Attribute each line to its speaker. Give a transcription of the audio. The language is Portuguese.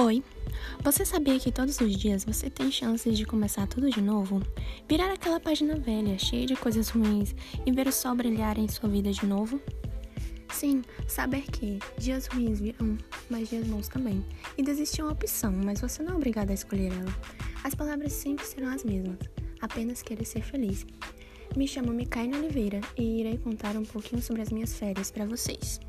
Speaker 1: Oi! Você sabia que todos os dias você tem chances de começar tudo de novo? Virar aquela página velha, cheia de coisas ruins e ver o sol brilhar em sua vida de novo? Sim, saber que dias ruins virão, mas dias bons também. E desistir é uma opção, mas você não é obrigado a escolher ela. As palavras sempre serão as mesmas, apenas querer ser feliz. Me chamo Micaína Oliveira e irei contar um pouquinho sobre as minhas férias para vocês.